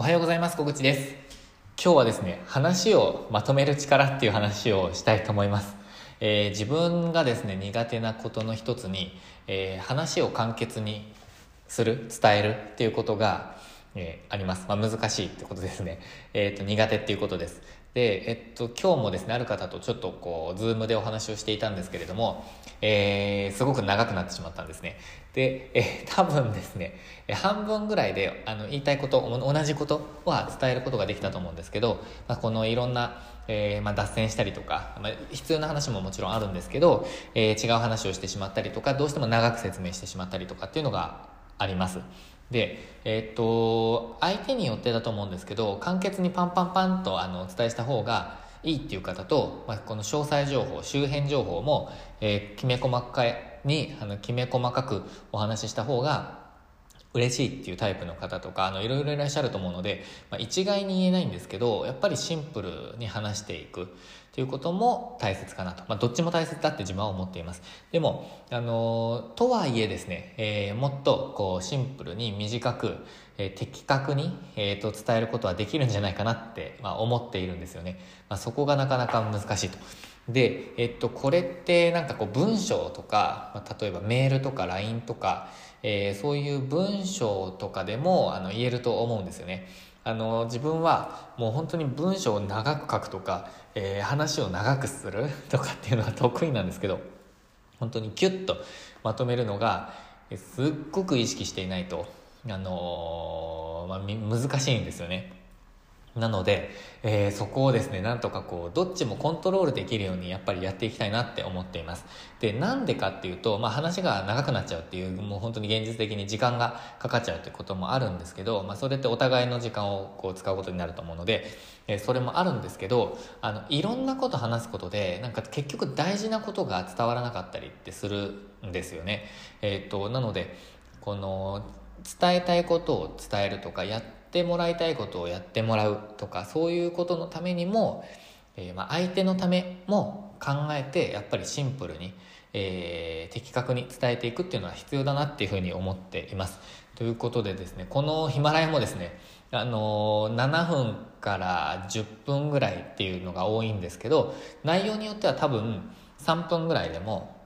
おはようございます。小口です。今日はですね話をまとめる力っていう話をしたいと思います、えー、自分がですね苦手なことの一つに、えー、話を簡潔にする伝えるっていうことが、えー、あります、まあ、難しいってことですね、えーと、苦手っていうことです。で、えっと、今日もですねある方とちょっとこうズームでお話をしていたんですけれども、えー、すごく長くなってしまったんですね。で、えー、多分ですね半分ぐらいであの言いたいこと同じことは伝えることができたと思うんですけど、まあ、このいろんな、えーまあ、脱線したりとか、まあ、必要な話ももちろんあるんですけど、えー、違う話をしてしまったりとかどうしても長く説明してしまったりとかっていうのがあります。で、え、っと、相手によってだと思うんですけど、簡潔にパンパンパンとあのお伝えした方がいいっていう方と、まあ、この詳細情報、周辺情報も、えー、きめ細かに、あの、きめ細かくお話しした方が嬉しいっていうタイプの方とか、あの、いろいろいらっしゃると思うので、まあ、一概に言えないんですけど、やっぱりシンプルに話していく。ということも大切かなと。まあ、どっちも大切だって自分は思っています。でも、あの、とはいえですね、えー、もっとこうシンプルに短く、えー、的確に、えーと、伝えることはできるんじゃないかなって、まあ、思っているんですよね。まあ、そこがなかなか難しいと。で、えっと、これってなんかこう文章とか、まあ、例えばメールとか LINE とか、えー、そういう文章とかでもあの言えると思うんですよね。あの自分はもう本当に文章を長く書くとか、えー、話を長くするとかっていうのは得意なんですけど本当にキュッとまとめるのがすっごく意識していないと、あのー、まあ、難しいんですよね。なので、えー、そこをですね、なんとかこう、どっちもコントロールできるようにやっぱりやっていきたいなって思っています。で、なんでかっていうと、まあ話が長くなっちゃうっていう、もう本当に現実的に時間がかかっちゃうっていうこともあるんですけど、まあそれってお互いの時間をこう使うことになると思うので、えー、それもあるんですけど、あの、いろんなこと話すことで、なんか結局大事なことが伝わらなかったりってするんですよね。えっ、と、なので、この、伝えたいことを伝えるとか、やってってもらいたいことをやってもらうとかそういうことのためにも、えー、まあ相手のためも考えてやっぱりシンプルに、えー、的確に伝えていくっていうのは必要だなっていうふうに思っています。ということでですねこのヒマラヤもですねあの7分から10分ぐらいっていうのが多いんですけど内容によっては多分3分ぐらいでも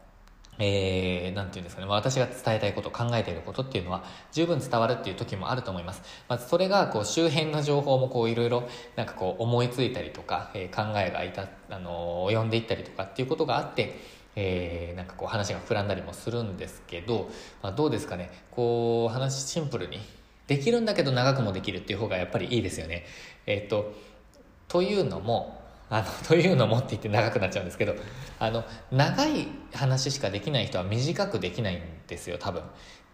えー、なんていうんですかね、まあ、私が伝えたいこと、考えていることっていうのは十分伝わるっていう時もあると思います。まずそれが、こう、周辺の情報もこう、いろいろ、なんかこう、思いついたりとか、えー、考えがいた、あのー、及んでいったりとかっていうことがあって、えー、なんかこう、話が膨らんだりもするんですけど、まあ、どうですかね、こう、話シンプルに、できるんだけど長くもできるっていう方がやっぱりいいですよね。えっ、と、というのも、あの、というのもって言って長くなっちゃうんですけど、あの、長い話しかできない人は短くできないんですよ、多分。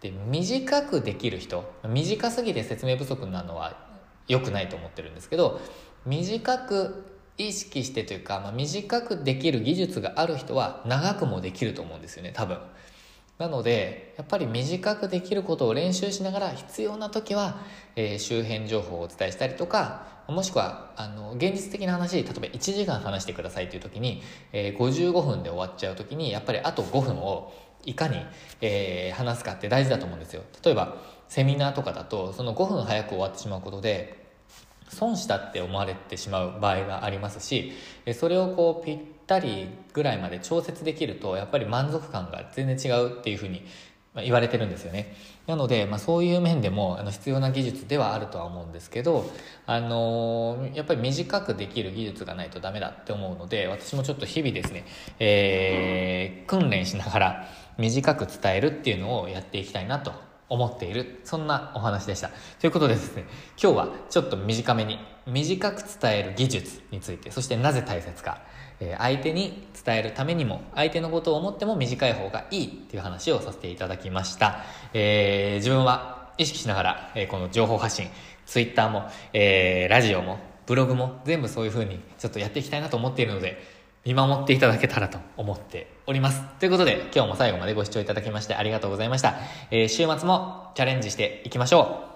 で、短くできる人、短すぎて説明不足なのは良くないと思ってるんですけど、短く意識してというか、まあ、短くできる技術がある人は長くもできると思うんですよね、多分。なので、やっぱり短くできることを練習しながら必要な時は、えー、周辺情報をお伝えしたりとか、もしくは、あの、現実的な話、例えば1時間話してくださいという時に、えー、55分で終わっちゃう時に、やっぱりあと5分をいかに、えー、話すかって大事だと思うんですよ。例えば、セミナーとかだと、その5分早く終わってしまうことで、損したって思われてしまう場合がありますし、それをこうぴったりぐらいまで調節できると、やっぱり満足感が全然違うっていうふうに言われてるんですよね。なので、まあ、そういう面でもあの必要な技術ではあるとは思うんですけど、あのー、やっぱり短くできる技術がないとダメだって思うので、私もちょっと日々ですね、えー、訓練しながら短く伝えるっていうのをやっていきたいなと思っている。そんなお話でした。ということでですね、今日はちょっと短めに、短く伝える技術について、そしてなぜ大切か、え相手に伝えるためにも、相手のことを思っても短い方がいいっていう話をさせていただきました。えー、自分は意識しながら、えー、この情報発信、ツイッターも、えー、ラジオも、ブログも全部そういう風にちょっとやっていきたいなと思っているので、見守っていただけたらと思っております。ということで、今日も最後までご視聴いただきましてありがとうございました。えー、週末もチャレンジしていきましょう。